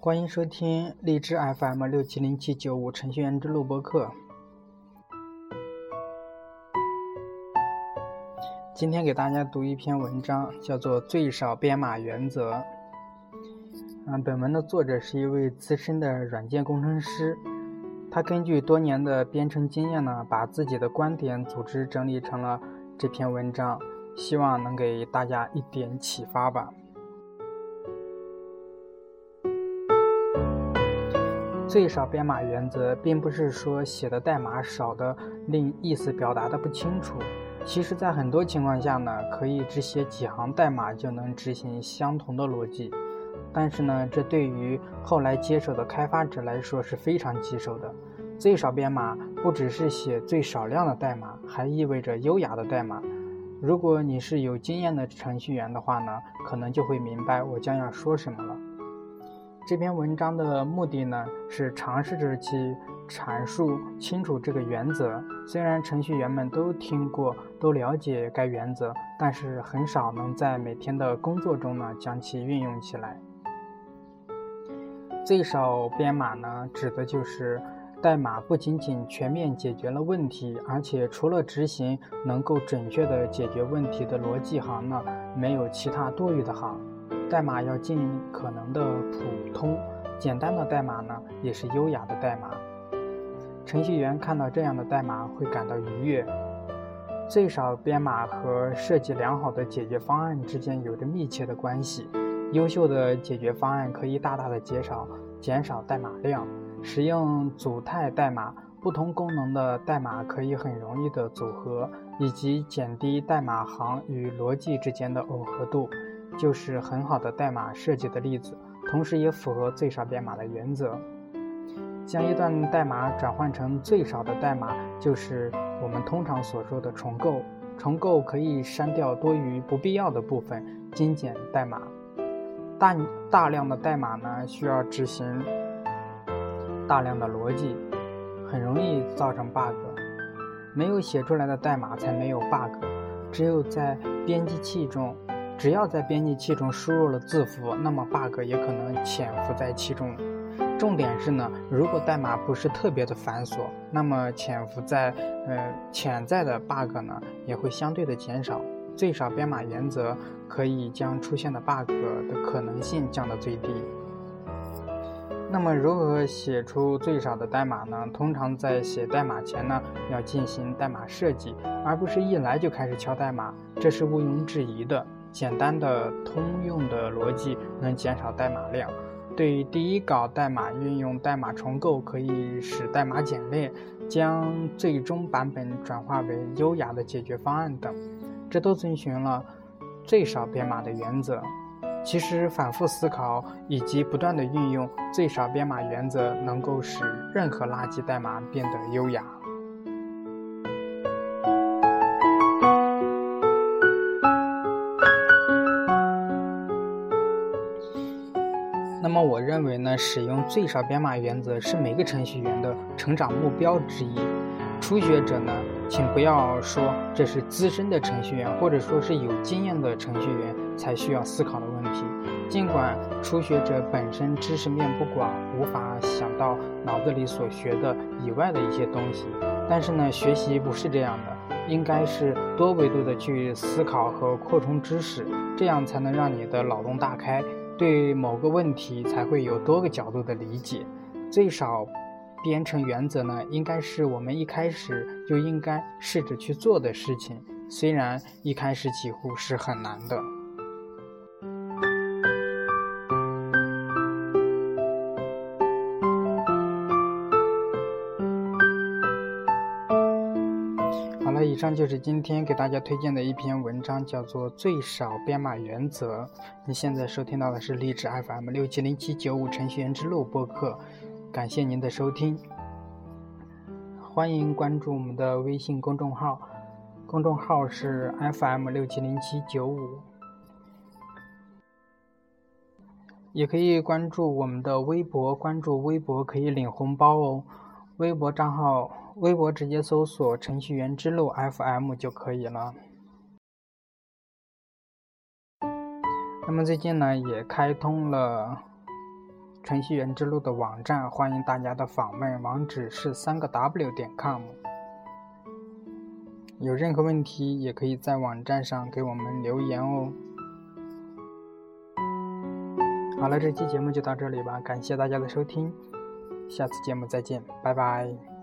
欢迎收听荔枝 FM 六七零七九五程序员之路播客。今天给大家读一篇文章，叫做《最少编码原则》。嗯，本文的作者是一位资深的软件工程师，他根据多年的编程经验呢，把自己的观点组织整理成了这篇文章，希望能给大家一点启发吧。最少编码原则并不是说写的代码少的令意思表达的不清楚，其实，在很多情况下呢，可以只写几行代码就能执行相同的逻辑。但是呢，这对于后来接手的开发者来说是非常棘手的。最少编码不只是写最少量的代码，还意味着优雅的代码。如果你是有经验的程序员的话呢，可能就会明白我将要说什么了。这篇文章的目的呢，是尝试着去阐述清楚这个原则。虽然程序员们都听过、都了解该原则，但是很少能在每天的工作中呢将其运用起来。最少编码呢，指的就是代码不仅仅全面解决了问题，而且除了执行能够准确的解决问题的逻辑行呢，没有其他多余的行。代码要尽可能的普通，简单的代码呢，也是优雅的代码。程序员看到这样的代码会感到愉悦。最少编码和设计良好的解决方案之间有着密切的关系。优秀的解决方案可以大大的减少减少代码量。使用组态代码，不同功能的代码可以很容易的组合，以及减低代码行与逻辑之间的耦合度。就是很好的代码设计的例子，同时也符合最少编码的原则。将一段代码转换成最少的代码，就是我们通常所说的重构。重构可以删掉多余不必要的部分，精简代码。大大量的代码呢，需要执行大量的逻辑，很容易造成 bug。没有写出来的代码才没有 bug，只有在编辑器中。只要在编辑器中输入了字符，那么 bug 也可能潜伏在其中。重点是呢，如果代码不是特别的繁琐，那么潜伏在呃潜在的 bug 呢也会相对的减少。最少编码原则可以将出现的 bug 的可能性降到最低。那么如何写出最少的代码呢？通常在写代码前呢，要进行代码设计，而不是一来就开始敲代码，这是毋庸置疑的。简单的通用的逻辑能减少代码量。对于第一稿代码运用代码重构，可以使代码简练，将最终版本转化为优雅的解决方案等，这都遵循了最少编码的原则。其实，反复思考以及不断的运用最少编码原则，能够使任何垃圾代码变得优雅。那么我认为呢，使用最少编码原则是每个程序员的成长目标之一。初学者呢，请不要说这是资深的程序员，或者说是有经验的程序员才需要思考的问题。尽管初学者本身知识面不广，无法想到脑子里所学的以外的一些东西，但是呢，学习不是这样的，应该是多维度的去思考和扩充知识，这样才能让你的脑洞大开。对某个问题才会有多个角度的理解，最少编程原则呢，应该是我们一开始就应该试着去做的事情，虽然一开始几乎是很难的。以上就是今天给大家推荐的一篇文章，叫做《最少编码原则》。你现在收听到的是励志 FM 六七零七九五程序员之路播客，感谢您的收听，欢迎关注我们的微信公众号，公众号是 FM 六七零七九五，也可以关注我们的微博，关注微博可以领红包哦，微博账号。微博直接搜索“程序员之路 FM” 就可以了。那么最近呢，也开通了程序员之路的网站，欢迎大家的访问，网址是三个 w 点 com。有任何问题，也可以在网站上给我们留言哦。好了，这期节目就到这里吧，感谢大家的收听，下次节目再见，拜拜。